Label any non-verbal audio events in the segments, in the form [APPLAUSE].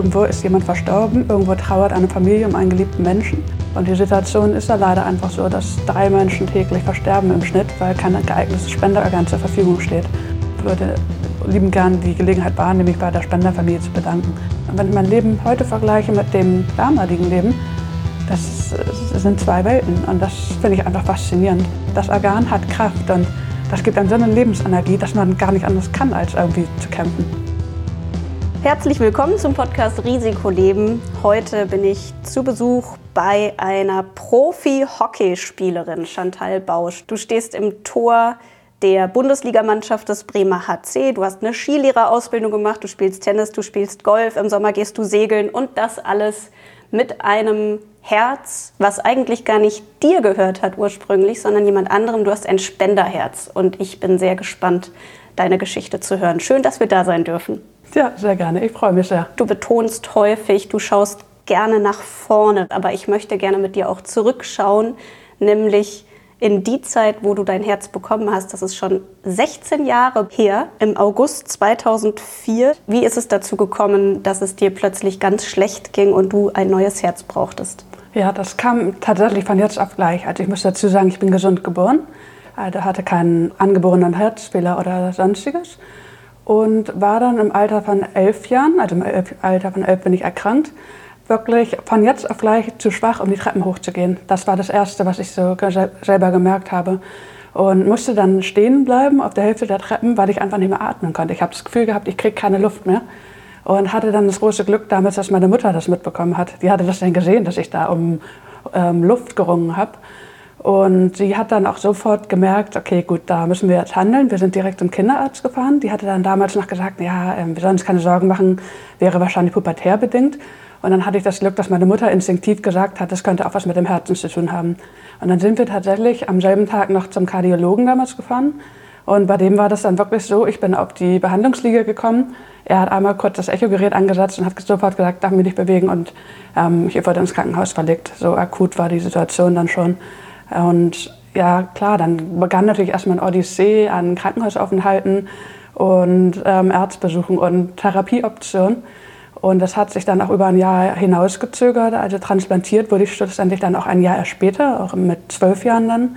irgendwo ist jemand verstorben, irgendwo trauert eine Familie um einen geliebten Menschen. Und die Situation ist ja leider einfach so, dass drei Menschen täglich versterben im Schnitt, weil kein geeignetes Spenderorgan zur Verfügung steht. Ich würde lieben gern die Gelegenheit wahrnehmen, mich bei der Spenderfamilie zu bedanken. Und wenn ich mein Leben heute vergleiche mit dem damaligen Leben, das, das sind zwei Welten und das finde ich einfach faszinierend. Das Organ hat Kraft und das gibt einem so eine Lebensenergie, dass man gar nicht anders kann, als irgendwie zu kämpfen. Herzlich willkommen zum Podcast Risikoleben. Heute bin ich zu Besuch bei einer Profi-Hockeyspielerin, Chantal Bausch. Du stehst im Tor der Bundesligamannschaft des Bremer HC. Du hast eine Skilehrerausbildung gemacht, du spielst Tennis, du spielst Golf, im Sommer gehst du segeln und das alles mit einem Herz, was eigentlich gar nicht dir gehört hat ursprünglich, sondern jemand anderem. Du hast ein Spenderherz und ich bin sehr gespannt, deine Geschichte zu hören. Schön, dass wir da sein dürfen. Ja, sehr gerne. Ich freue mich sehr. Du betonst häufig, du schaust gerne nach vorne, aber ich möchte gerne mit dir auch zurückschauen, nämlich in die Zeit, wo du dein Herz bekommen hast. Das ist schon 16 Jahre her, im August 2004. Wie ist es dazu gekommen, dass es dir plötzlich ganz schlecht ging und du ein neues Herz brauchtest? Ja, das kam tatsächlich von jetzt auf gleich. Also ich muss dazu sagen, ich bin gesund geboren. Also hatte keinen angeborenen Herzfehler oder sonstiges und war dann im Alter von elf Jahren, also im Alter von elf bin ich erkrankt, wirklich von jetzt auf gleich zu schwach, um die Treppen hochzugehen. Das war das Erste, was ich so selber gemerkt habe. Und musste dann stehen bleiben auf der Hälfte der Treppen, weil ich einfach nicht mehr atmen konnte. Ich habe das Gefühl gehabt, ich kriege keine Luft mehr. Und hatte dann das große Glück damals, dass meine Mutter das mitbekommen hat. Die hatte das dann gesehen, dass ich da um ähm, Luft gerungen habe. Und sie hat dann auch sofort gemerkt, okay, gut, da müssen wir jetzt handeln. Wir sind direkt zum Kinderarzt gefahren. Die hatte dann damals noch gesagt, ja, ähm, wir sollen uns keine Sorgen machen, wäre wahrscheinlich pubertärbedingt. Und dann hatte ich das Glück, dass meine Mutter instinktiv gesagt hat, das könnte auch was mit dem Herzen zu tun haben. Und dann sind wir tatsächlich am selben Tag noch zum Kardiologen damals gefahren. Und bei dem war das dann wirklich so, ich bin auf die Behandlungsliege gekommen. Er hat einmal kurz das Echogerät angesetzt und hat sofort gesagt, darf mich nicht bewegen. Und ähm, ich wurde ins Krankenhaus verlegt. So akut war die Situation dann schon. Und ja, klar, dann begann natürlich erstmal ein Odyssee an Krankenhausaufenthalten und ähm, Arztbesuchen und Therapieoptionen. Und das hat sich dann auch über ein Jahr hinausgezögert. Also transplantiert wurde ich schlussendlich dann auch ein Jahr später, auch mit zwölf Jahren dann.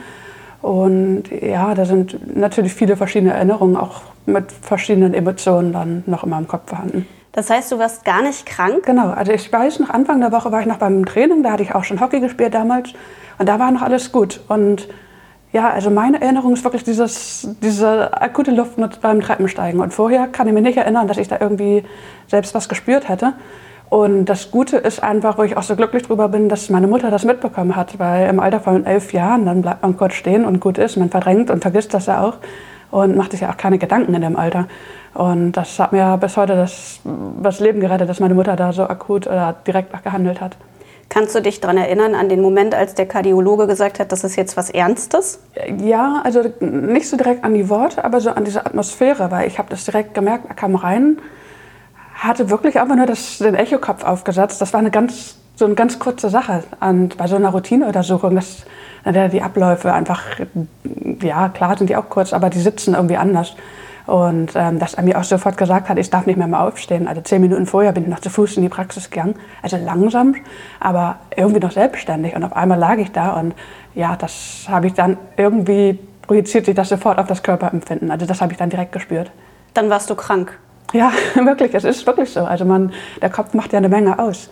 Und ja, da sind natürlich viele verschiedene Erinnerungen, auch mit verschiedenen Emotionen dann noch immer im Kopf vorhanden. Das heißt, du warst gar nicht krank? Genau, also ich weiß, noch Anfang der Woche war ich noch beim Training, da hatte ich auch schon Hockey gespielt damals. Und da war noch alles gut. Und ja, also meine Erinnerung ist wirklich dieses, diese akute Luftnot beim Treppensteigen. Und vorher kann ich mich nicht erinnern, dass ich da irgendwie selbst was gespürt hätte. Und das Gute ist einfach, wo ich auch so glücklich drüber bin, dass meine Mutter das mitbekommen hat. Weil im Alter von elf Jahren, dann bleibt man kurz stehen und gut ist. Man verdrängt und vergisst das ja auch. Und macht sich ja auch keine Gedanken in dem Alter. Und das hat mir bis heute das, das Leben gerettet, dass meine Mutter da so akut oder direkt gehandelt hat. Kannst du dich daran erinnern, an den Moment, als der Kardiologe gesagt hat, das ist jetzt was Ernstes? Ja, also nicht so direkt an die Worte, aber so an diese Atmosphäre, weil ich habe das direkt gemerkt, er kam rein, hatte wirklich einfach nur das, den Echokopf aufgesetzt. Das war eine ganz, so eine ganz kurze Sache. Und bei so einer Routineuntersuchung, das, die Abläufe einfach, ja klar sind die auch kurz, aber die sitzen irgendwie anders. Und ähm, dass er mir auch sofort gesagt hat, ich darf nicht mehr mal aufstehen. Also zehn Minuten vorher bin ich noch zu Fuß in die Praxis gegangen. Also langsam, aber irgendwie noch selbstständig. Und auf einmal lag ich da und ja, das habe ich dann irgendwie projiziert sich das sofort auf das Körperempfinden. Also das habe ich dann direkt gespürt. Dann warst du krank. Ja, [LAUGHS] wirklich, es ist wirklich so. Also man, der Kopf macht ja eine Menge aus.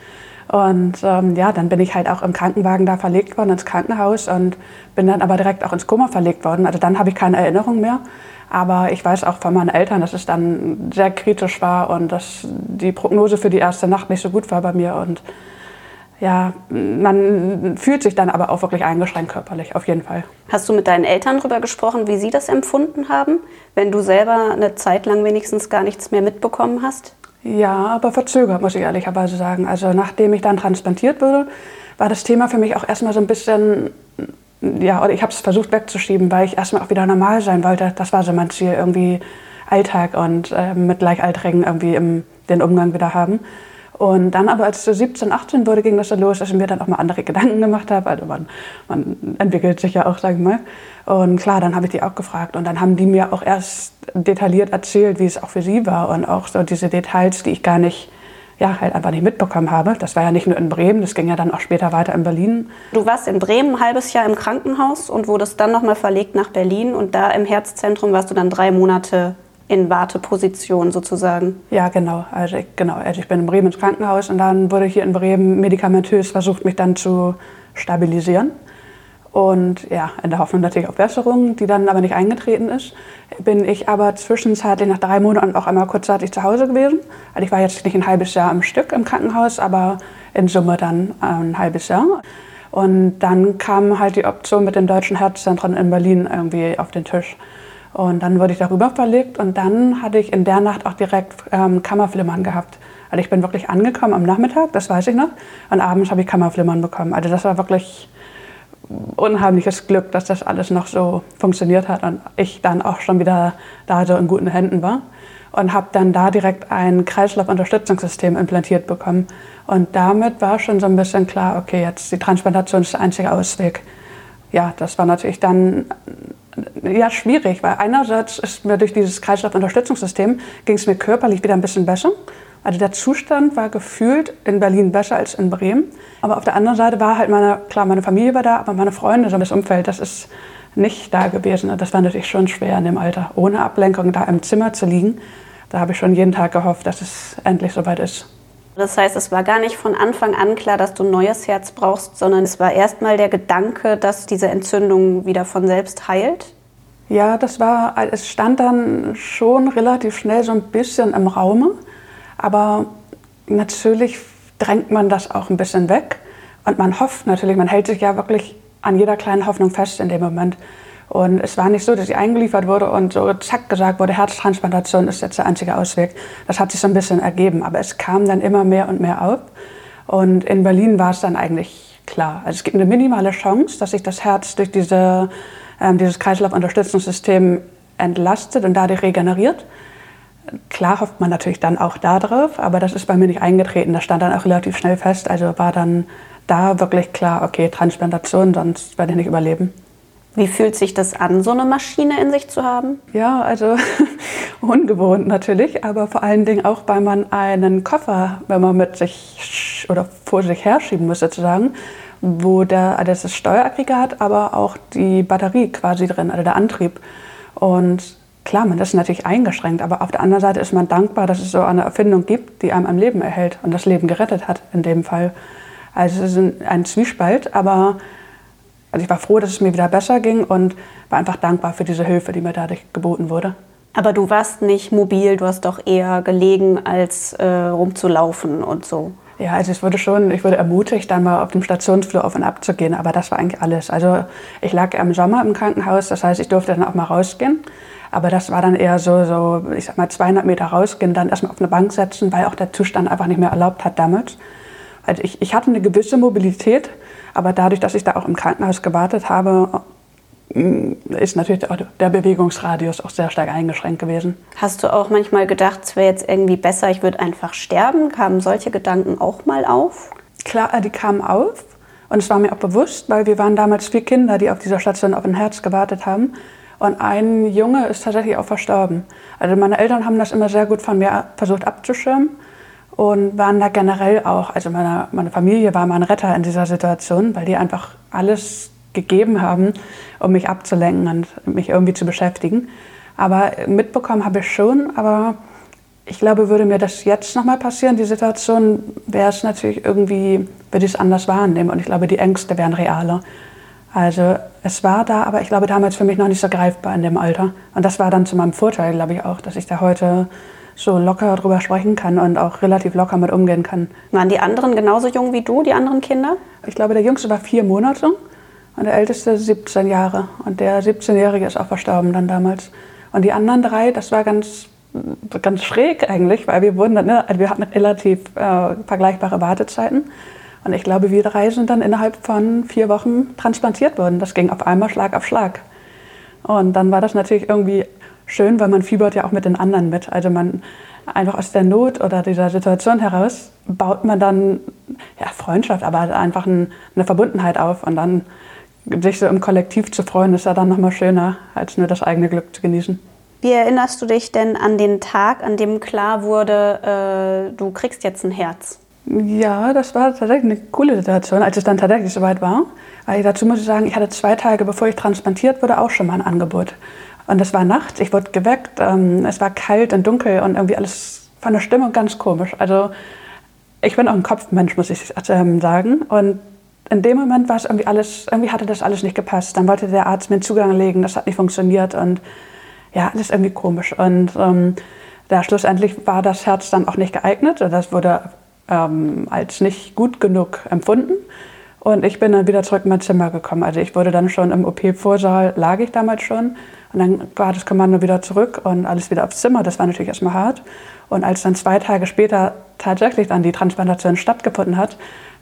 Und ähm, ja, dann bin ich halt auch im Krankenwagen da verlegt worden ins Krankenhaus und bin dann aber direkt auch ins Koma verlegt worden. Also dann habe ich keine Erinnerung mehr. Aber ich weiß auch von meinen Eltern, dass es dann sehr kritisch war und dass die Prognose für die erste Nacht nicht so gut war bei mir. Und ja, man fühlt sich dann aber auch wirklich eingeschränkt körperlich, auf jeden Fall. Hast du mit deinen Eltern darüber gesprochen, wie sie das empfunden haben, wenn du selber eine Zeit lang wenigstens gar nichts mehr mitbekommen hast? Ja, aber verzögert, muss ich ehrlicherweise sagen. Also nachdem ich dann transplantiert wurde, war das Thema für mich auch erstmal so ein bisschen ja, oder ich habe es versucht wegzuschieben, weil ich erstmal auch wieder normal sein wollte. Das war so mein Ziel, irgendwie Alltag und äh, mit Gleichaltrigen irgendwie im, den Umgang wieder haben. Und dann aber, als ich so 17, 18 wurde, ging das so los, dass ich mir dann auch mal andere Gedanken gemacht habe. Also man, man entwickelt sich ja auch, sag ich mal. Und klar, dann habe ich die auch gefragt. Und dann haben die mir auch erst detailliert erzählt, wie es auch für sie war. Und auch so diese Details, die ich gar nicht ja, halt einfach nicht mitbekommen habe. Das war ja nicht nur in Bremen, das ging ja dann auch später weiter in Berlin. Du warst in Bremen ein halbes Jahr im Krankenhaus und wurdest dann nochmal verlegt nach Berlin und da im Herzzentrum warst du dann drei Monate in Warteposition sozusagen. Ja, genau. Also ich, genau. Also ich bin in Bremen ins Krankenhaus und dann wurde hier in Bremen medikamentös versucht, mich dann zu stabilisieren. Und ja, in der Hoffnung natürlich auf Besserung, die dann aber nicht eingetreten ist, bin ich aber zwischenzeitlich nach drei Monaten auch einmal kurzzeitig zu Hause gewesen. Also ich war jetzt nicht ein halbes Jahr am Stück im Krankenhaus, aber in Summe dann ein halbes Jahr. Und dann kam halt die Option mit den deutschen Herzzentren in Berlin irgendwie auf den Tisch. Und dann wurde ich darüber verlegt und dann hatte ich in der Nacht auch direkt ähm, Kammerflimmern gehabt. Also ich bin wirklich angekommen am Nachmittag, das weiß ich noch, und abends habe ich Kammerflimmern bekommen. Also das war wirklich unheimliches Glück, dass das alles noch so funktioniert hat und ich dann auch schon wieder da so in guten Händen war und habe dann da direkt ein Kreislaufunterstützungssystem implantiert bekommen. Und damit war schon so ein bisschen klar, okay, jetzt die Transplantation ist der einzige Ausweg. Ja, das war natürlich dann ja, schwierig, weil einerseits ist mir durch dieses Kreislaufunterstützungssystem ging es mir körperlich wieder ein bisschen besser. Also der Zustand war gefühlt in Berlin besser als in Bremen. Aber auf der anderen Seite war halt meine, klar, meine Familie war da, aber meine Freunde, so das Umfeld, das ist nicht da gewesen. Das war natürlich schon schwer in dem Alter, ohne Ablenkung da im Zimmer zu liegen. Da habe ich schon jeden Tag gehofft, dass es endlich soweit ist. Das heißt, es war gar nicht von Anfang an klar, dass du ein neues Herz brauchst, sondern es war erstmal der Gedanke, dass diese Entzündung wieder von selbst heilt? Ja, das war, es stand dann schon relativ schnell so ein bisschen im Raume. Aber natürlich drängt man das auch ein bisschen weg. Und man hofft natürlich, man hält sich ja wirklich an jeder kleinen Hoffnung fest in dem Moment. Und es war nicht so, dass sie eingeliefert wurde und so zack gesagt wurde, Herztransplantation ist jetzt der einzige Ausweg. Das hat sich so ein bisschen ergeben. Aber es kam dann immer mehr und mehr auf. Und in Berlin war es dann eigentlich klar. Also es gibt eine minimale Chance, dass sich das Herz durch diese, äh, dieses Kreislaufunterstützungssystem entlastet und dadurch regeneriert. Klar hofft man natürlich dann auch darauf, aber das ist bei mir nicht eingetreten. Das stand dann auch relativ schnell fest. Also war dann da wirklich klar, okay, Transplantation, sonst werde ich nicht überleben. Wie fühlt sich das an, so eine Maschine in sich zu haben? Ja, also [LAUGHS] ungewohnt natürlich, aber vor allen Dingen auch, weil man einen Koffer, wenn man mit sich oder vor sich herschieben muss sozusagen, wo der, also das ist Steueraggregat, aber auch die Batterie quasi drin, also der Antrieb. Und klar, man ist natürlich eingeschränkt, aber auf der anderen Seite ist man dankbar, dass es so eine Erfindung gibt, die einem am Leben erhält und das Leben gerettet hat in dem Fall. Also es ist ein Zwiespalt, aber also ich war froh, dass es mir wieder besser ging und war einfach dankbar für diese Hilfe, die mir dadurch geboten wurde. Aber du warst nicht mobil, du hast doch eher gelegen, als äh, rumzulaufen und so. Ja, also es wurde schon, ich wurde ermutigt, dann mal auf dem Stationsflur auf und ab zu gehen, aber das war eigentlich alles. Also ich lag im Sommer im Krankenhaus, das heißt, ich durfte dann auch mal rausgehen. Aber das war dann eher so, so ich sag mal, 200 Meter rausgehen, dann erstmal auf eine Bank setzen, weil auch der Zustand einfach nicht mehr erlaubt hat damals. Also ich, ich hatte eine gewisse Mobilität, aber dadurch, dass ich da auch im Krankenhaus gewartet habe, mm, ist natürlich der Bewegungsradius auch sehr stark eingeschränkt gewesen. Hast du auch manchmal gedacht, es wäre jetzt irgendwie besser, ich würde einfach sterben? Kamen solche Gedanken auch mal auf? Klar, äh, die kamen auf. Und es war mir auch bewusst, weil wir waren damals vier Kinder, die auf dieser Station auf ein Herz gewartet haben. Und ein Junge ist tatsächlich auch verstorben. Also meine Eltern haben das immer sehr gut von mir versucht abzuschirmen und waren da generell auch, also meine, meine Familie war mein Retter in dieser Situation, weil die einfach alles gegeben haben, um mich abzulenken und mich irgendwie zu beschäftigen. Aber mitbekommen habe ich schon, aber ich glaube, würde mir das jetzt nochmal passieren, die Situation, wäre es natürlich irgendwie, würde ich es anders wahrnehmen und ich glaube, die Ängste wären realer. Also es war da, aber ich glaube damals für mich noch nicht so greifbar in dem Alter. Und das war dann zu meinem Vorteil, glaube ich auch, dass ich da heute so locker drüber sprechen kann und auch relativ locker mit umgehen kann. Waren die anderen genauso jung wie du, die anderen Kinder? Ich glaube, der Jüngste war vier Monate und der Älteste 17 Jahre. Und der 17-Jährige ist auch verstorben dann damals. Und die anderen drei, das war ganz, ganz schräg eigentlich, weil wir, wurden dann, ne, wir hatten relativ äh, vergleichbare Wartezeiten. Und ich glaube, wir drei sind dann innerhalb von vier Wochen transplantiert worden. Das ging auf einmal Schlag auf Schlag. Und dann war das natürlich irgendwie schön, weil man fiebert ja auch mit den anderen mit. Also man einfach aus der Not oder dieser Situation heraus baut man dann ja, Freundschaft, aber einfach ein, eine Verbundenheit auf. Und dann sich so im Kollektiv zu freuen, ist ja dann nochmal schöner, als nur das eigene Glück zu genießen. Wie erinnerst du dich denn an den Tag, an dem klar wurde, äh, du kriegst jetzt ein Herz? Ja, das war tatsächlich eine coole Situation, als es dann tatsächlich soweit war. Weil dazu muss ich sagen, ich hatte zwei Tage, bevor ich transplantiert wurde, auch schon mal ein Angebot. Und es war nachts, ich wurde geweckt, ähm, es war kalt und dunkel und irgendwie alles von der Stimmung ganz komisch. Also ich bin auch ein Kopfmensch, muss ich ähm, sagen. Und in dem Moment war es irgendwie alles, irgendwie hatte das alles nicht gepasst. Dann wollte der Arzt mir einen Zugang legen, das hat nicht funktioniert und ja, alles irgendwie komisch. Und ähm, ja, schlussendlich war das Herz dann auch nicht geeignet. Das wurde ähm, als nicht gut genug empfunden. Und ich bin dann wieder zurück in mein Zimmer gekommen. Also ich wurde dann schon im OP-Vorsaal, lag ich damals schon. Und dann war das Kommando wieder zurück und alles wieder aufs Zimmer. Das war natürlich erstmal hart. Und als dann zwei Tage später tatsächlich dann die Transplantation stattgefunden hat,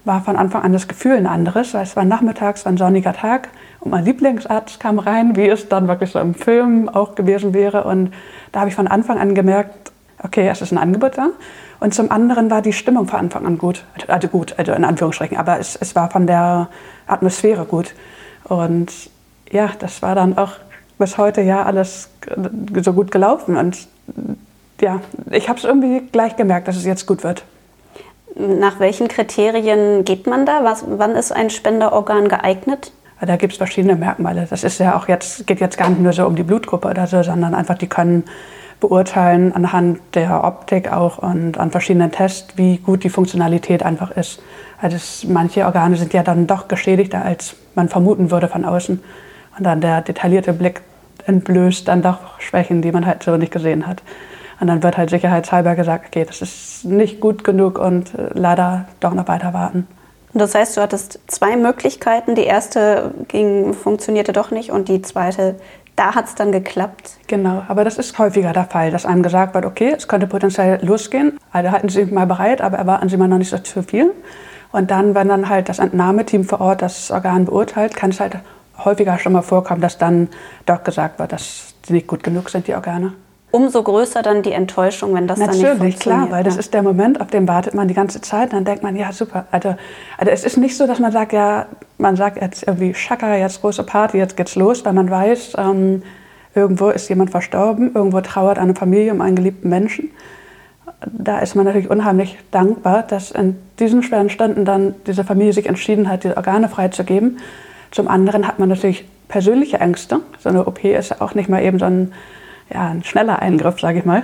war von Anfang an das Gefühl ein anderes. Es war nachmittags, war ein sonniger Tag und mein Lieblingsarzt kam rein, wie es dann wirklich so im Film auch gewesen wäre. Und da habe ich von Anfang an gemerkt, okay, es ist ein Angebot da. Und zum anderen war die Stimmung von Anfang an gut. Also gut, also in Anführungsstrichen, aber es, es war von der Atmosphäre gut. Und ja, das war dann auch bis heute ja alles so gut gelaufen. Und ja, ich habe es irgendwie gleich gemerkt, dass es jetzt gut wird. Nach welchen Kriterien geht man da? Was, wann ist ein Spenderorgan geeignet? Da gibt es verschiedene Merkmale. Das ist ja auch jetzt, geht jetzt gar nicht nur so um die Blutgruppe oder so, sondern einfach, die können beurteilen anhand der Optik auch und an verschiedenen Tests, wie gut die Funktionalität einfach ist. Also es, manche Organe sind ja dann doch geschädigter, als man vermuten würde von außen. Und dann der detaillierte Blick entblößt dann doch Schwächen, die man halt so nicht gesehen hat. Und dann wird halt sicherheitshalber gesagt, okay, das ist nicht gut genug und äh, leider doch noch weiter warten. Das heißt, du hattest zwei Möglichkeiten. Die erste ging, funktionierte doch nicht und die zweite da hat es dann geklappt. Genau, aber das ist häufiger der Fall, dass einem gesagt wird, okay, es könnte potenziell losgehen, also halten Sie sich mal bereit, aber erwarten Sie mal noch nicht so zu viel. Und dann, wenn dann halt das Entnahmeteam vor Ort das Organ beurteilt, kann es halt häufiger schon mal vorkommen, dass dann doch gesagt wird, dass sie nicht gut genug sind, die Organe umso größer dann die Enttäuschung, wenn das Natürlich, dann nicht funktioniert. klar, weil das ist der Moment, auf den wartet man die ganze Zeit. Dann denkt man, ja super. Also, also es ist nicht so, dass man sagt, ja, man sagt jetzt irgendwie Schaka, jetzt große Party, jetzt geht's los, weil man weiß, ähm, irgendwo ist jemand verstorben, irgendwo trauert eine Familie um einen geliebten Menschen. Da ist man natürlich unheimlich dankbar, dass in diesen schweren Stunden dann diese Familie sich entschieden hat, die Organe freizugeben. Zum anderen hat man natürlich persönliche Ängste. So eine OP ist ja auch nicht mal eben so ein ja, ein schneller Eingriff, sage ich mal.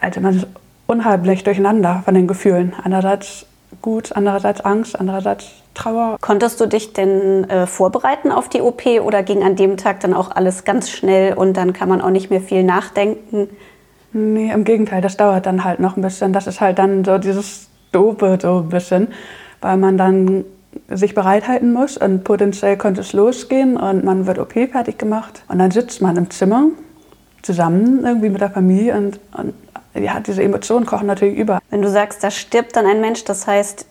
Also man ist unheimlich durcheinander von den Gefühlen. Einerseits gut, andererseits Angst, andererseits Trauer. Konntest du dich denn äh, vorbereiten auf die OP oder ging an dem Tag dann auch alles ganz schnell und dann kann man auch nicht mehr viel nachdenken? Nee, im Gegenteil, das dauert dann halt noch ein bisschen. Das ist halt dann so dieses Dope so ein bisschen, weil man dann sich bereithalten muss und potenziell könnte es losgehen und man wird OP fertig gemacht und dann sitzt man im Zimmer zusammen irgendwie mit der Familie und, und ja, diese Emotionen kochen natürlich über. Wenn du sagst, da stirbt dann ein Mensch, das heißt,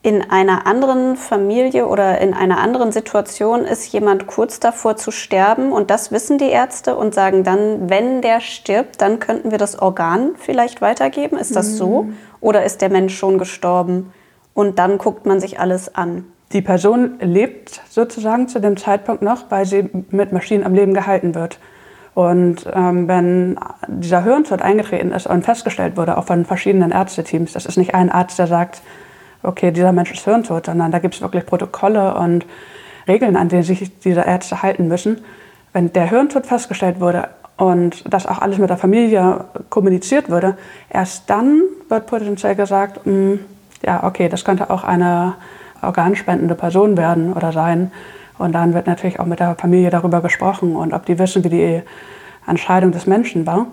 in einer anderen Familie oder in einer anderen Situation ist jemand kurz davor zu sterben und das wissen die Ärzte und sagen dann, wenn der stirbt, dann könnten wir das Organ vielleicht weitergeben. Ist das mhm. so? Oder ist der Mensch schon gestorben und dann guckt man sich alles an? Die Person lebt sozusagen zu dem Zeitpunkt noch, weil sie mit Maschinen am Leben gehalten wird. Und ähm, wenn dieser Hirntod eingetreten ist und festgestellt wurde, auch von verschiedenen Ärzteteams, das ist nicht ein Arzt, der sagt, okay, dieser Mensch ist hirntot, sondern da gibt es wirklich Protokolle und Regeln, an denen sich diese Ärzte halten müssen. Wenn der Hirntod festgestellt wurde und das auch alles mit der Familie kommuniziert würde, erst dann wird potenziell gesagt, mh, hm, ja, okay, das könnte auch eine organspendende Person werden oder sein. Und dann wird natürlich auch mit der Familie darüber gesprochen und ob die wissen, wie die Entscheidung des Menschen war.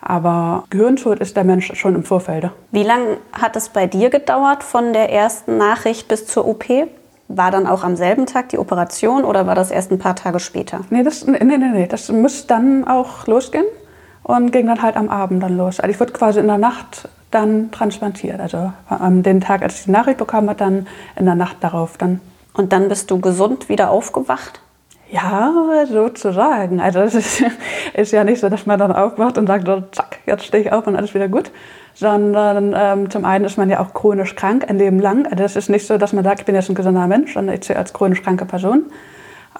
Aber Gehirntod ist der Mensch schon im Vorfeld. Wie lange hat es bei dir gedauert von der ersten Nachricht bis zur OP? War dann auch am selben Tag die Operation oder war das erst ein paar Tage später? Nee, das, nee, nee, nee. das muss dann auch losgehen und ging dann halt am Abend dann los. Also ich wurde quasi in der Nacht dann transplantiert. Also am den Tag, als ich die Nachricht bekommen habe, dann in der Nacht darauf dann. Und dann bist du gesund wieder aufgewacht? Ja, sozusagen. Also es ist, ist, ja nicht so, dass man dann aufwacht und sagt, so, zack, jetzt stehe ich auf und alles wieder gut. Sondern ähm, zum einen ist man ja auch chronisch krank ein Leben lang. Also es ist nicht so, dass man sagt, ich bin jetzt ein gesunder Mensch, sondern ich sehe als chronisch kranke Person.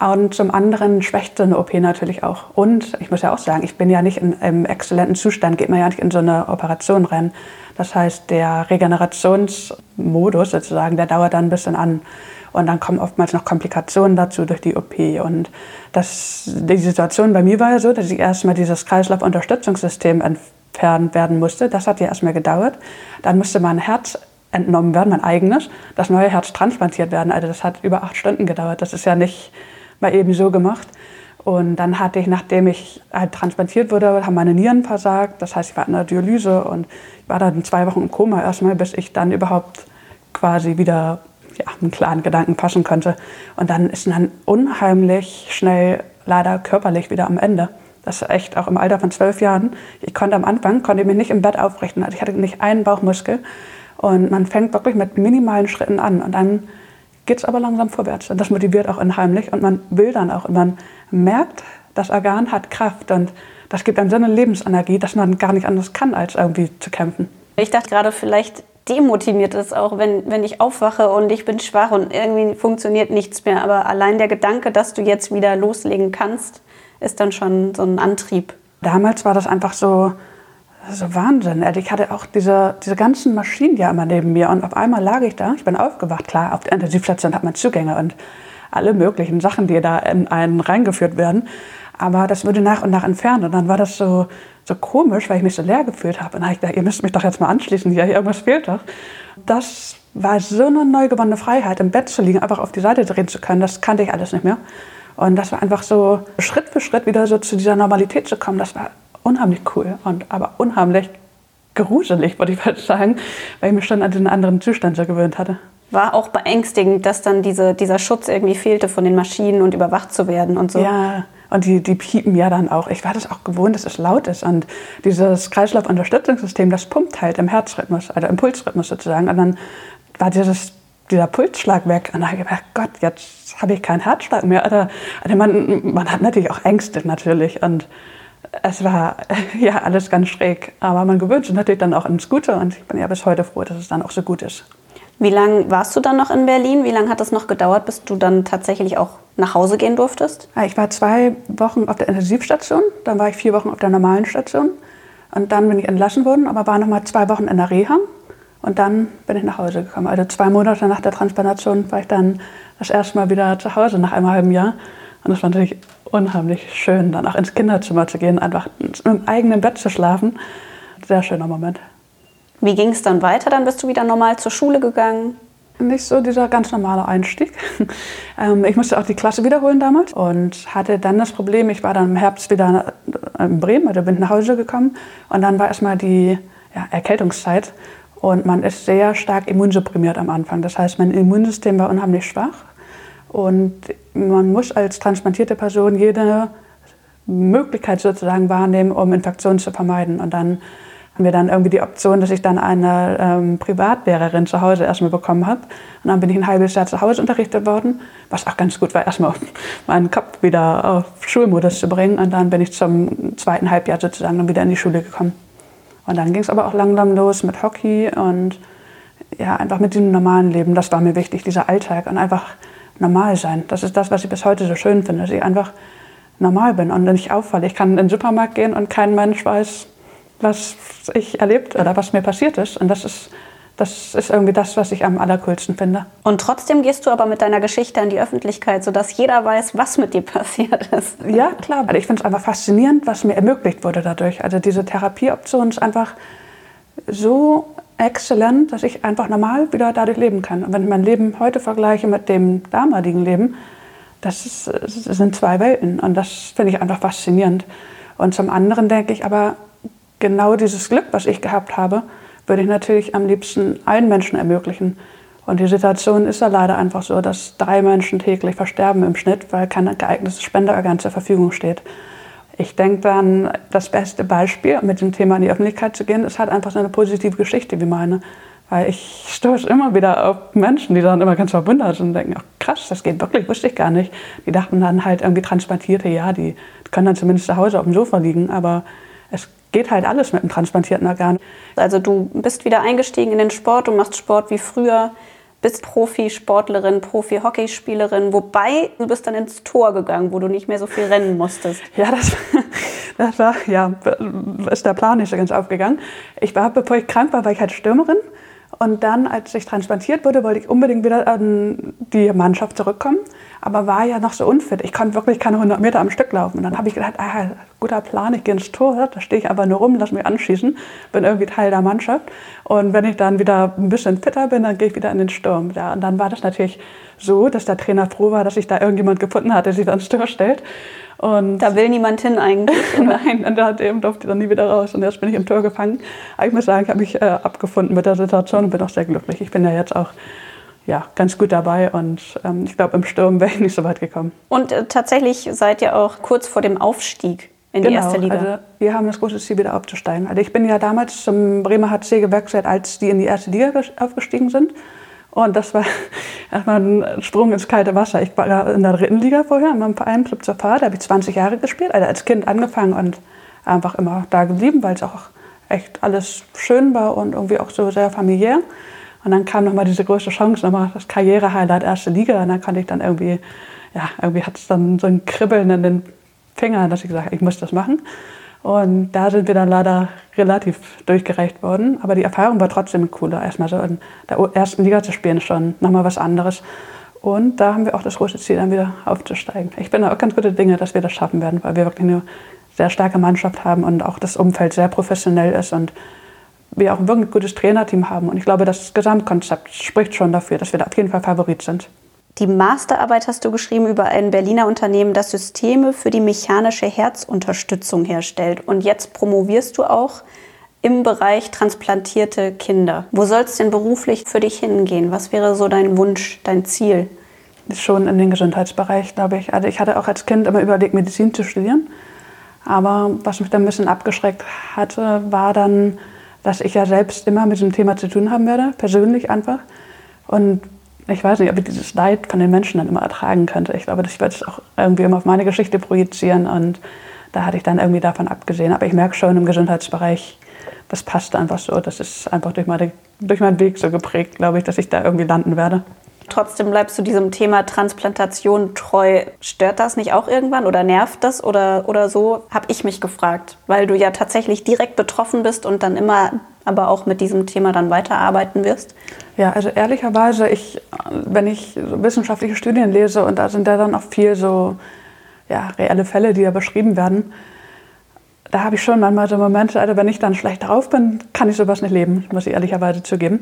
Und zum anderen schwächt so eine OP natürlich auch. Und ich muss ja auch sagen, ich bin ja nicht in, im exzellenten Zustand, geht man ja nicht in so eine Operation rein. Das heißt, der Regenerationsmodus sozusagen, der dauert dann ein bisschen an. Und dann kommen oftmals noch Komplikationen dazu durch die OP. Und das, die Situation bei mir war ja so, dass ich erstmal dieses Kreislaufunterstützungssystem entfernt werden musste. Das hat ja erstmal gedauert. Dann musste mein Herz entnommen werden, mein eigenes, das neue Herz transplantiert werden. Also das hat über acht Stunden gedauert. Das ist ja nicht mal eben so gemacht. Und dann hatte ich, nachdem ich halt transplantiert wurde, haben meine Nieren versagt. Das heißt, ich war in der Dialyse und ich war dann zwei Wochen im Koma erstmal, bis ich dann überhaupt quasi wieder ja, einen klaren Gedanken fassen konnte. Und dann ist man unheimlich schnell leider körperlich wieder am Ende. Das ist echt auch im Alter von zwölf Jahren. Ich konnte am Anfang, konnte mich nicht im Bett aufrichten. Also ich hatte nicht einen Bauchmuskel. Und man fängt wirklich mit minimalen Schritten an. Und dann geht es aber langsam vorwärts. Und das motiviert auch unheimlich. Und man will dann auch. Und man merkt, das Organ hat Kraft. Und das gibt einem so eine Lebensenergie, dass man gar nicht anders kann, als irgendwie zu kämpfen. Ich dachte gerade, vielleicht demotiviert es auch, wenn, wenn ich aufwache und ich bin schwach und irgendwie funktioniert nichts mehr. Aber allein der Gedanke, dass du jetzt wieder loslegen kannst, ist dann schon so ein Antrieb. Damals war das einfach so, so Wahnsinn. Ich hatte auch diese, diese ganzen Maschinen ja immer neben mir und auf einmal lag ich da, ich bin aufgewacht, klar, auf der Intensivstation hat man Zugänge und alle möglichen Sachen, die da in einen reingeführt werden. Aber das wurde nach und nach entfernt und dann war das so, so komisch, weil ich mich so leer gefühlt habe. Und dann habe ich gedacht, ihr müsst mich doch jetzt mal anschließen, hier, irgendwas fehlt doch. Das war so eine neu gewonnene Freiheit, im Bett zu liegen, einfach auf die Seite drehen zu können. Das kannte ich alles nicht mehr. Und das war einfach so Schritt für Schritt wieder so zu dieser Normalität zu kommen. Das war unheimlich cool und aber unheimlich gruselig, würde ich fast sagen, weil ich mich schon an den anderen Zustand so gewöhnt hatte. War auch beängstigend, dass dann diese, dieser Schutz irgendwie fehlte von den Maschinen und überwacht zu werden und so. Ja, und die, die piepen ja dann auch. Ich war das auch gewohnt, dass es laut ist. Und dieses Kreislaufunterstützungssystem, das pumpt halt im Herzrhythmus, also im Pulsrhythmus sozusagen. Und dann war dieses, dieser Pulsschlag weg. Und dann habe ich gedacht, Gott, jetzt habe ich keinen Herzschlag mehr. Also, also man, man hat natürlich auch Ängste natürlich. Und es war [LAUGHS] ja alles ganz schräg. Aber man gewöhnt sich natürlich dann auch ins Gute. Und ich bin ja bis heute froh, dass es dann auch so gut ist. Wie lange warst du dann noch in Berlin? Wie lange hat es noch gedauert, bis du dann tatsächlich auch nach Hause gehen durftest? Ich war zwei Wochen auf der Intensivstation, dann war ich vier Wochen auf der normalen Station und dann bin ich entlassen worden, aber war noch mal zwei Wochen in der Reha und dann bin ich nach Hause gekommen. Also zwei Monate nach der Transplantation war ich dann das erste Mal wieder zu Hause nach einem halben Jahr und das war natürlich unheimlich schön, dann auch ins Kinderzimmer zu gehen, einfach im eigenen Bett zu schlafen. Sehr schöner Moment. Wie ging es dann weiter? Dann bist du wieder normal zur Schule gegangen? Nicht so dieser ganz normale Einstieg. [LAUGHS] Ähm, ich musste auch die Klasse wiederholen damals und hatte dann das Problem, ich war dann im Herbst wieder in Bremen, also bin nach Hause gekommen und dann war erstmal die ja, Erkältungszeit und man ist sehr stark immunsupprimiert am Anfang. Das heißt, mein Immunsystem war unheimlich schwach und man muss als transplantierte Person jede Möglichkeit sozusagen wahrnehmen, um Infektionen zu vermeiden. Und dann haben wir dann irgendwie die Option, dass ich dann eine ähm, Privatlehrerin zu Hause erstmal bekommen habe. Und dann bin ich ein halbes Jahr zu Hause unterrichtet worden, was auch ganz gut war, erstmal meinen Kopf wieder auf Schulmodus zu bringen. Und dann bin ich zum zweiten Halbjahr sozusagen dann wieder in die Schule gekommen. Und dann ging es aber auch langsam los mit Hockey und ja, einfach mit diesem normalen Leben. Das war mir wichtig, dieser Alltag und einfach normal sein. Das ist das, was ich bis heute so schön finde, dass ich einfach normal bin und nicht auffalle. Ich kann in den Supermarkt gehen und kein Mensch weiß, was ich erlebt oder was mir passiert ist. Und das ist, das ist irgendwie das, was ich am allercoolsten finde. Und trotzdem gehst du aber mit deiner Geschichte an die Öffentlichkeit, sodass jeder weiß, was mit dir [LAUGHS] passiert ist. Ja, klar. Also ich finde es einfach faszinierend, was mir ermöglicht wurde dadurch. Also diese Therapieoption ist einfach so exzellent, dass ich einfach normal wieder dadurch leben kann. Und wenn ich mein Leben heute vergleiche mit dem damaligen Leben, das, ist, das sind zwei Welten. Und das finde ich einfach faszinierend. Und zum anderen denke ich aber, genau dieses Glück, was ich gehabt habe, würde ich natürlich am liebsten allen Menschen ermöglichen. Und die Situation ist ja leider einfach so, dass drei Menschen täglich versterben im Schnitt, weil kein geeignetes Spenderorgan zur Verfügung steht. Ich denke dann, das beste Beispiel, mit dem Thema in die Öffentlichkeit zu gehen, ist halt einfach so eine positive Geschichte wie meine. Weil ich stoße immer wieder auf Menschen, die dann immer ganz verwundert sind und denken, ach krass, das geht wirklich, wusste ich gar nicht. Die dachten dann halt irgendwie transplantierte, ja, die können dann zumindest zu Hause auf dem Sofa liegen, aber es geht halt alles mit einem transplantierten Organ. Also du bist wieder eingestiegen in den Sport, du machst Sport wie früher. Bist Profisportlerin, Profi-Hockeyspielerin, wobei du bist dann ins Tor gegangen, wo du nicht mehr so viel rennen musstest. Ja, das, [LAUGHS] das war, ja, ist der Plan nicht so ganz aufgegangen. Ich war, bevor ich krank war, war ich halt Stürmerin. Und dann, als ich transplantiert wurde, wollte ich unbedingt wieder an die Mannschaft zurückkommen aber war ja noch so unfit. Ich konnte wirklich keine 100 Meter am Stück laufen. Und dann habe ich gedacht, ah, guter Plan, ich gehe ins Tor, da stehe ich aber nur rum, lass mich anschießen, bin irgendwie Teil der Mannschaft. Und wenn ich dann wieder ein bisschen fitter bin, dann gehe ich wieder in den Sturm. Ja, und dann war das natürlich so, dass der Trainer froh war, dass sich da irgendjemand gefunden hat, der sich dann ins Tor stellt. Und da will niemand hin eigentlich. [LAUGHS] Nein, und da durfte ich dann nie wieder raus. Und jetzt bin ich im Tor gefangen. Aber ich muss sagen, ich habe mich äh, abgefunden mit der Situation und bin auch sehr glücklich. Ich bin ja jetzt auch ja, ganz gut dabei und ähm, ich glaube, im Sturm wäre ich nicht so weit gekommen. Und äh, tatsächlich seid ihr auch kurz vor dem Aufstieg in genau, die erste Liga. Also wir haben das große Ziel, wieder aufzusteigen. Also ich bin ja damals zum Bremer HC gewechselt, als die in die erste Liga aufgestiegen sind. Und das war [LAUGHS] erstmal ein Sprung ins kalte Wasser. Ich war in der dritten Liga vorher, in meinem Verein Club zur Fahrt, da habe ich 20 Jahre gespielt, also als Kind angefangen und einfach immer da geblieben, weil es auch echt alles schön war und irgendwie auch so sehr familiär. Und dann kam nochmal diese größte Chance, nochmal das Karrierehighlight erste Liga. Und dann konnte ich dann irgendwie, ja, irgendwie hat es dann so ein Kribbeln in den Fingern, dass ich gesagt habe, ich muss das machen. Und da sind wir dann leider relativ durchgereicht worden. Aber die Erfahrung war trotzdem cooler. Erstmal so in der ersten Liga zu spielen, schon nochmal was anderes. Und da haben wir auch das große Ziel, dann wieder aufzusteigen. Ich bin auch ganz gute Dinge, dass wir das schaffen werden, weil wir wirklich eine sehr starke Mannschaft haben und auch das Umfeld sehr professionell ist und wir auch ein wirklich gutes Trainerteam haben. Und ich glaube, das Gesamtkonzept spricht schon dafür, dass wir da auf jeden Fall Favorit sind. Die Masterarbeit hast du geschrieben über ein Berliner Unternehmen, das Systeme für die mechanische Herzunterstützung herstellt. Und jetzt promovierst du auch im Bereich transplantierte Kinder. Wo soll es denn beruflich für dich hingehen? Was wäre so dein Wunsch, dein Ziel? Schon in den Gesundheitsbereich, glaube ich. Also ich hatte auch als Kind immer überlegt, Medizin zu studieren. Aber was mich dann ein bisschen abgeschreckt hatte, war dann dass ich ja selbst immer mit diesem Thema zu tun haben werde, persönlich einfach. Und ich weiß nicht, ob ich dieses Leid von den Menschen dann immer ertragen könnte. Ich glaube, ich werde es auch irgendwie immer auf meine Geschichte projizieren und da hatte ich dann irgendwie davon abgesehen. Aber ich merke schon im Gesundheitsbereich, das passt einfach so. Das ist einfach durch, meine, durch meinen Weg so geprägt, glaube ich, dass ich da irgendwie landen werde. Trotzdem bleibst du diesem Thema Transplantation treu. Stört das nicht auch irgendwann oder nervt das oder, oder so? Habe ich mich gefragt, weil du ja tatsächlich direkt betroffen bist und dann immer aber auch mit diesem Thema dann weiterarbeiten wirst? Ja, also ehrlicherweise, ich, wenn ich wissenschaftliche Studien lese und da sind ja dann auch viel so ja, reelle Fälle, die ja beschrieben werden, da habe ich schon manchmal so Momente, also wenn ich dann schlecht drauf bin, kann ich sowas nicht leben, muss ich ehrlicherweise zugeben.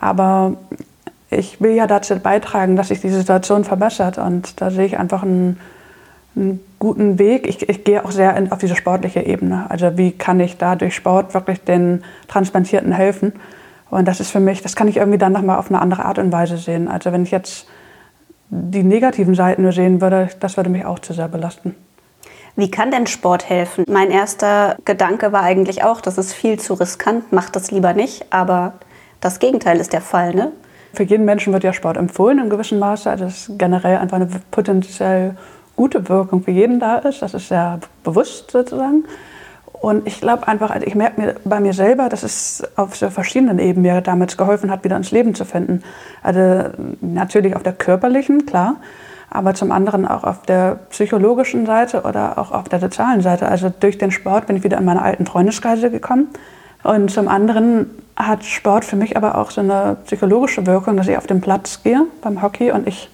Aber ich will ja dazu beitragen, dass sich die Situation verbessert. Und da sehe ich einfach einen, einen guten Weg. Ich, ich, gehe auch sehr in, auf diese sportliche Ebene. Also wie kann ich da durch Sport wirklich den Transplantierten helfen? Und das ist für mich, das kann ich irgendwie dann nochmal auf eine andere Art und Weise sehen. Also wenn ich jetzt die negativen Seiten nur sehen würde, das würde mich auch zu sehr belasten. Wie kann denn Sport helfen? Mein erster Gedanke war eigentlich auch, das ist viel zu riskant, macht das lieber nicht. Aber das Gegenteil ist der Fall, ne? Für jeden Menschen wird ja Sport empfohlen in gewissem Maße. Also dass generell einfach eine potenziell gute Wirkung für jeden da ist. Das ist sehr bewusst sozusagen. Und ich glaube einfach, also ich merke mir bei mir selber, dass es auf so verschiedenen Ebenen mir damals geholfen hat, wieder ins Leben zu finden. Also natürlich auf der körperlichen, klar, aber zum anderen auch auf der psychologischen Seite oder auch auf der sozialen Seite. Also durch den Sport bin ich wieder in meine alten Freundeskreise gekommen. Und zum anderen hat Sport für mich aber auch so eine psychologische Wirkung, dass ich auf den Platz gehe beim Hockey und ich,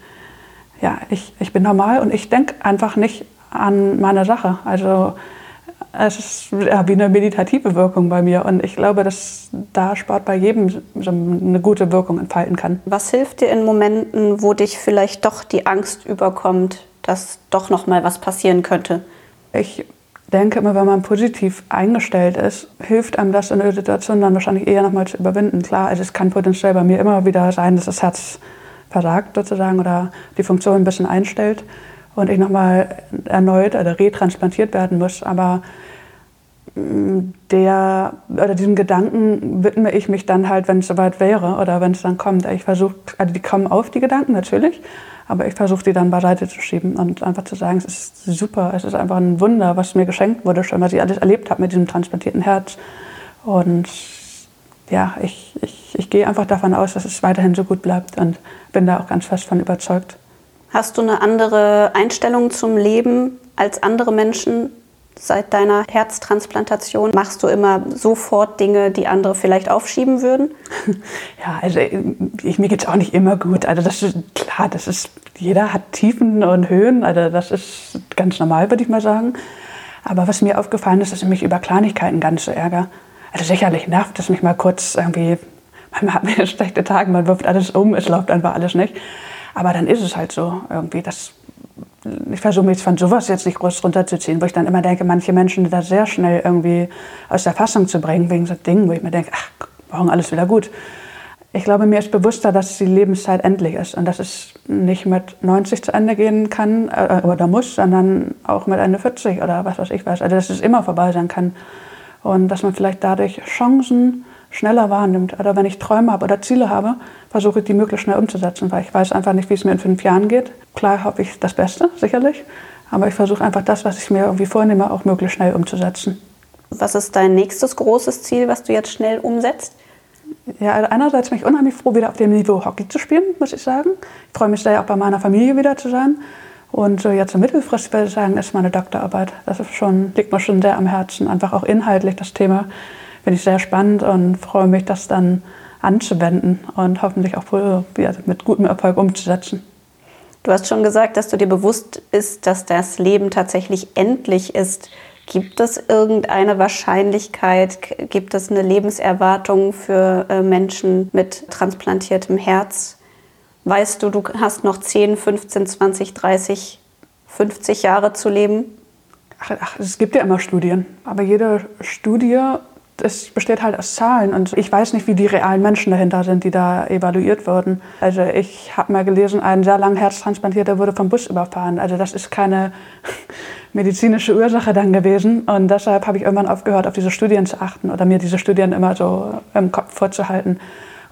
ja, ich, ich bin normal und ich denke einfach nicht an meine Sache. Also es ist ja, wie eine meditative Wirkung bei mir und ich glaube, dass da Sport bei jedem so eine gute Wirkung entfalten kann. Was hilft dir in Momenten, wo dich vielleicht doch die Angst überkommt, dass doch noch mal was passieren könnte? Ich denke immer, wenn man positiv eingestellt ist, hilft einem das in der Situation dann wahrscheinlich eher nochmal zu überwinden. Klar, es kann potenziell bei mir immer wieder sein, dass das Herz versagt sozusagen oder die Funktion ein bisschen einstellt und ich nochmal erneut oder retransplantiert werden muss. Aber mm, der, oder diesem Gedanken widme ich mich dann halt, wenn es soweit wäre oder wenn es dann kommt. Ich versuche, also die kommen auf, die Gedanken natürlich, aber ich versuche die dann beiseite zu schieben und einfach zu sagen, es ist super, es ist einfach ein Wunder, was mir geschenkt wurde, schon was ich alles erlebt habe mit diesem transplantierten Herz. Und ja, ich, ich ich, gehe einfach davon aus, dass es weiterhin so gut bleibt und bin da auch ganz fest von überzeugt. Hast du eine andere Einstellung zum Leben als andere Menschen seit deiner Herztransplantation? Machst du immer sofort Dinge, die andere vielleicht aufschieben würden? [LAUGHS] Ja, also ich, mir geht es auch nicht immer gut. Also das ist klar, das ist, jeder hat Tiefen und Höhen. Also das ist ganz normal, würde ich mal sagen. Aber was mir aufgefallen ist, dass ich mich über Kleinigkeiten ganz so ärgere. Also sicherlich nervt es mich mal kurz irgendwie, manchmal hat man [LAUGHS] schlechte Tage, man wirft alles um, es läuft einfach alles nicht. Aber dann ist es halt so irgendwie. Das, ich versuche mich von sowas jetzt nicht groß runterzuziehen, wo ich dann immer denke, manche Menschen da sehr schnell irgendwie aus der Fassung zu bringen, wegen so Dingen, wo ich mir denke, ach, morgen alles wieder gut. Ich glaube, mir ist bewusster, dass die Lebenszeit endlich ist und dass es nicht mit 90 zu Ende gehen kann äh, oder muss, sondern auch mit Ende 40 oder was weiß ich was. Also dass es immer vorbei sein kann und dass man vielleicht dadurch Chancen schneller wahrnimmt. Oder wenn ich Träume habe oder Ziele habe, versuche ich die möglichst schnell umzusetzen, weil ich weiß einfach nicht, wie es mir in fünf Jahren geht. Klar hoffe ich das Beste, sicherlich, aber ich versuche einfach das, was ich mir irgendwie vornehme, auch möglichst schnell umzusetzen. Was ist dein nächstes großes Ziel, was du jetzt schnell umsetzt? Ja, also einerseits bin ich unheimlich froh, wieder auf dem Niveau Hockey zu spielen, muss ich sagen. Ich freue mich sehr, auch bei meiner Familie wieder zu sein. Und so jetzt mittelfristig würde ich sagen, ist meine Doktorarbeit. Das ist schon, liegt mir schon sehr am Herzen. Einfach auch inhaltlich das Thema finde ich sehr spannend und freue mich, das dann anzuwenden und hoffentlich auch mit gutem Erfolg umzusetzen. Du hast schon gesagt, dass du dir bewusst bist, dass das Leben tatsächlich endlich ist. Gibt es irgendeine Wahrscheinlichkeit, gibt es eine Lebenserwartung für äh, Menschen mit transplantiertem Herz? Weißt du, du hast noch 10, 15, 20, 30, 50 Jahre zu leben? Ach, es gibt ja immer Studien, aber jede Studie es besteht halt aus Zahlen und ich weiß nicht, wie die realen Menschen dahinter sind, die da evaluiert wurden. Also ich habe mal gelesen, ein sehr lang Herztransplantierter wurde vom Bus überfahren. Also das ist keine [LAUGHS] medizinische Ursache dann gewesen und deshalb habe ich irgendwann aufgehört, auf diese Studien zu achten oder mir diese Studien immer so im Kopf vorzuhalten.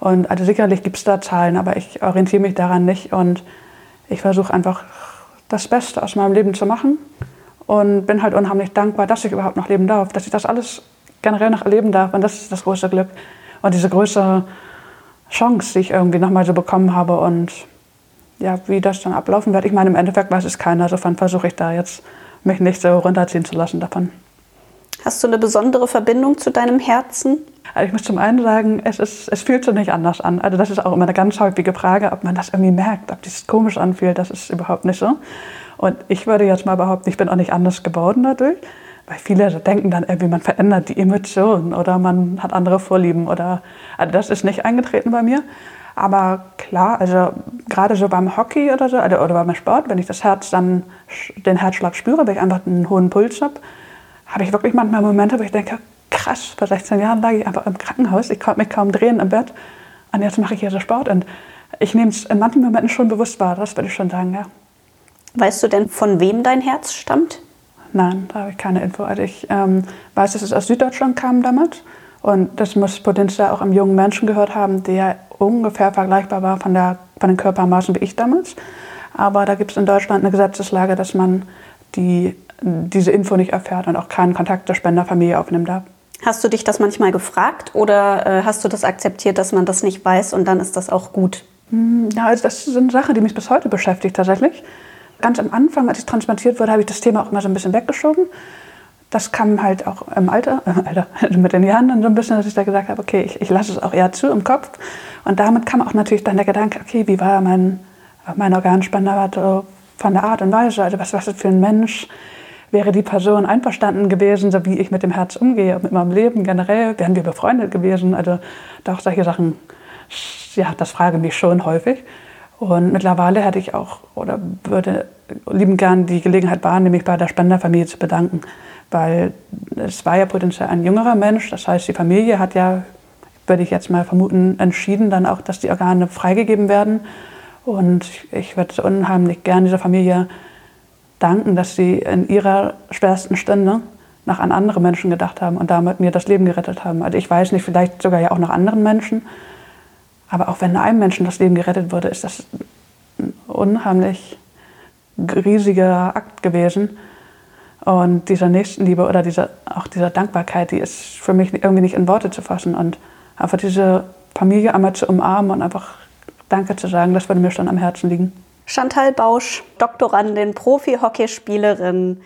Und also sicherlich gibt es da Zahlen, aber ich orientiere mich daran nicht und ich versuche einfach das Beste aus meinem Leben zu machen und bin halt unheimlich dankbar, dass ich überhaupt noch leben darf, dass ich das alles generell noch erleben darf. Und das ist das große Glück und diese große Chance, die ich irgendwie nochmal so bekommen habe. Und ja, wie das dann ablaufen wird. Ich meine, im Endeffekt weiß es keiner. Insofern versuche ich da jetzt, mich nicht so runterziehen zu lassen davon. Hast du eine besondere Verbindung zu deinem Herzen? Also ich muss zum einen sagen, es, ist, es fühlt sich nicht anders an. Also das ist auch immer eine ganz häufige Frage, ob man das irgendwie merkt, ob das komisch anfühlt. Das ist überhaupt nicht so. Und ich würde jetzt mal behaupten, ich bin auch nicht anders geworden dadurch. Weil viele denken dann irgendwie, man verändert die Emotionen oder man hat andere Vorlieben oder also das ist nicht eingetreten bei mir. Aber klar, also gerade so beim Hockey oder so oder, oder beim Sport, wenn ich das Herz dann den Herzschlag spüre, weil ich einfach einen hohen Puls habe, habe ich wirklich manchmal Momente, wo ich denke, krass, vor 16 Jahren lag ich einfach im Krankenhaus, ich konnte mich kaum drehen im Bett und jetzt mache ich hier so Sport und ich nehme es in manchen Momenten schon bewusst wahr, das würde ich schon sagen, ja. Weißt du denn, von wem dein Herz stammt? Nein, da habe ich keine Info. Also ich ähm, weiß, dass es aus Süddeutschland kam damals. Und das muss potenziell auch einem jungen Menschen gehört haben, der ungefähr vergleichbar war von, der, von den Körpermaßen wie ich damals. Aber da gibt es in Deutschland eine Gesetzeslage, dass man die, diese Info nicht erfährt und auch keinen Kontakt zur Spenderfamilie aufnehmen darf. Hast du dich das manchmal gefragt oder äh, hast du das akzeptiert, dass man das nicht weiß und dann ist das auch gut? Hm, ja, also das sind Sachen, die mich bis heute beschäftigt tatsächlich. Ganz am Anfang, als ich transplantiert wurde, habe ich das Thema auch immer so ein bisschen weggeschoben. Das kam halt auch im Alter, [LAUGHS] äh, Alter mit den Jahren dann so ein bisschen, dass ich da gesagt habe, okay, ich, ich lasse es auch eher zu im Kopf. Und damit kam auch natürlich dann der Gedanke, okay, wie war mein, mein Organspender von der Art und Weise, also was, was ist für ein Mensch, wäre die Person einverstanden gewesen, so wie ich mit dem Herz umgehe, mit meinem Leben generell, wären wir befreundet gewesen, also doch solche Sachen, ja, das frage mich schon häufig. Und mittlerweile hätte ich auch oder würde lieben gern die Gelegenheit wahrnehmen, mich bei der Spenderfamilie zu bedanken. Weil es war ja potenziell ein jüngerer Mensch. Das heißt, die Familie hat ja, würde ich jetzt mal vermuten, entschieden dann auch, dass die Organe freigegeben werden. Und ich würde unheimlich gern dieser Familie danken, dass sie in ihrer schwersten Stunde nach an andere Menschen gedacht haben und damit mir das Leben gerettet haben. Also ich weiß nicht, vielleicht sogar ja auch nach anderen Menschen. Aber auch wenn einem Menschen das Leben gerettet wurde, ist das ein unheimlich riesiger Akt gewesen. Und diese Nächstenliebe oder diese, auch diese Dankbarkeit, die ist für mich irgendwie nicht in Worte zu fassen. Und einfach diese Familie einmal zu umarmen und einfach Danke zu sagen. Das würde mir schon am Herzen liegen. Chantal Bausch, Doktorandin, Profi-Hockeyspielerin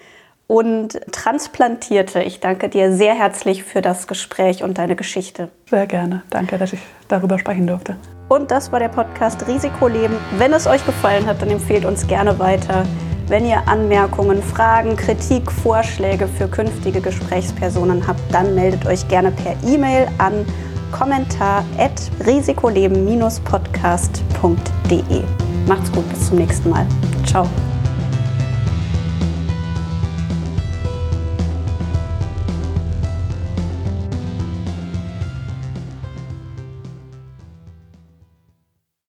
und Transplantierte. Ich danke dir sehr herzlich für das Gespräch und deine Geschichte. Sehr gerne. Danke, dass ich darüber sprechen durfte. Und das war der Podcast Risikoleben. Wenn es euch gefallen hat, dann empfehlt uns gerne weiter. Wenn ihr Anmerkungen, Fragen, Kritik, Vorschläge für künftige Gesprächspersonen habt, dann meldet euch gerne per E-Mail an kommentar@risikoleben-podcast.de. Macht's gut, bis zum nächsten Mal. Ciao.